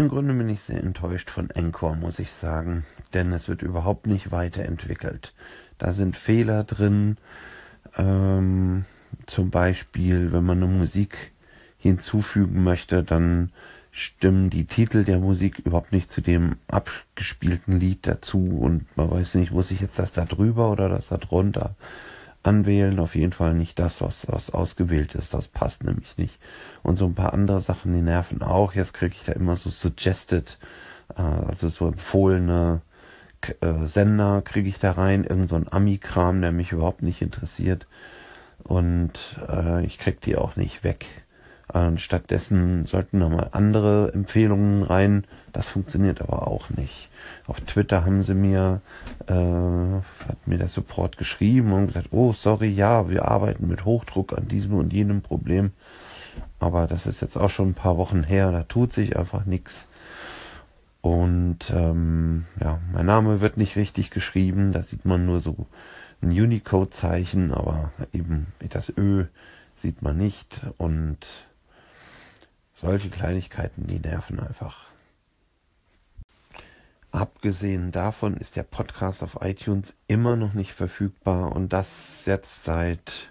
Im Grunde bin ich sehr enttäuscht von Encore, muss ich sagen, denn es wird überhaupt nicht weiterentwickelt. Da sind Fehler drin, ähm, zum Beispiel, wenn man eine Musik hinzufügen möchte, dann stimmen die Titel der Musik überhaupt nicht zu dem abgespielten Lied dazu. Und man weiß nicht, muss ich jetzt das da drüber oder das da drunter anwählen. Auf jeden Fall nicht das, was, was ausgewählt ist. Das passt nämlich nicht. Und so ein paar andere Sachen, die nerven auch. Jetzt kriege ich da immer so suggested, äh, also so empfohlene äh, Sender kriege ich da rein. Irgend so ein Ami-Kram, der mich überhaupt nicht interessiert. Und äh, ich krieg die auch nicht weg. Und stattdessen sollten nochmal andere Empfehlungen rein. Das funktioniert aber auch nicht. Auf Twitter haben sie mir, äh, hat mir der Support geschrieben und gesagt, oh, sorry, ja, wir arbeiten mit Hochdruck an diesem und jenem Problem. Aber das ist jetzt auch schon ein paar Wochen her, da tut sich einfach nichts. Und ähm, ja, mein Name wird nicht richtig geschrieben, da sieht man nur so ein Unicode-Zeichen, aber eben das Ö sieht man nicht. Und solche Kleinigkeiten, die nerven einfach. Abgesehen davon ist der Podcast auf iTunes immer noch nicht verfügbar und das jetzt seit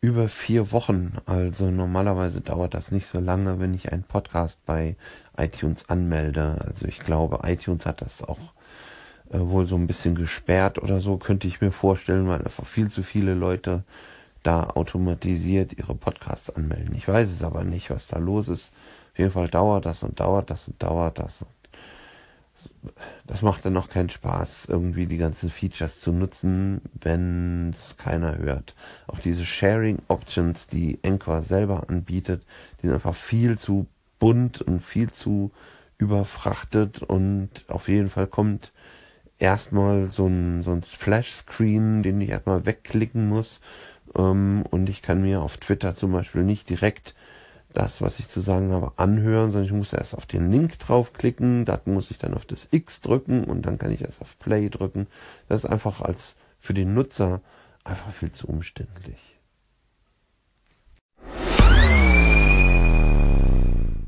über vier Wochen. Also normalerweise dauert das nicht so lange, wenn ich einen Podcast bei iTunes anmelde. Also ich glaube, iTunes hat das auch äh, wohl so ein bisschen gesperrt oder so, könnte ich mir vorstellen, weil einfach viel zu viele Leute da automatisiert ihre Podcasts anmelden. Ich weiß es aber nicht, was da los ist. Auf jeden Fall dauert das und dauert das und dauert das. Das macht dann noch keinen Spaß, irgendwie die ganzen Features zu nutzen, wenn es keiner hört. Auch diese Sharing Options, die Anchor selber anbietet, die sind einfach viel zu bunt und viel zu überfrachtet und auf jeden Fall kommt erstmal so ein, so ein Splash-Screen, den ich erstmal wegklicken muss. Ähm, und ich kann mir auf Twitter zum Beispiel nicht direkt das, was ich zu sagen habe, anhören, sondern ich muss erst auf den Link draufklicken, dann muss ich dann auf das X drücken und dann kann ich erst auf Play drücken. Das ist einfach als für den Nutzer einfach viel zu umständlich.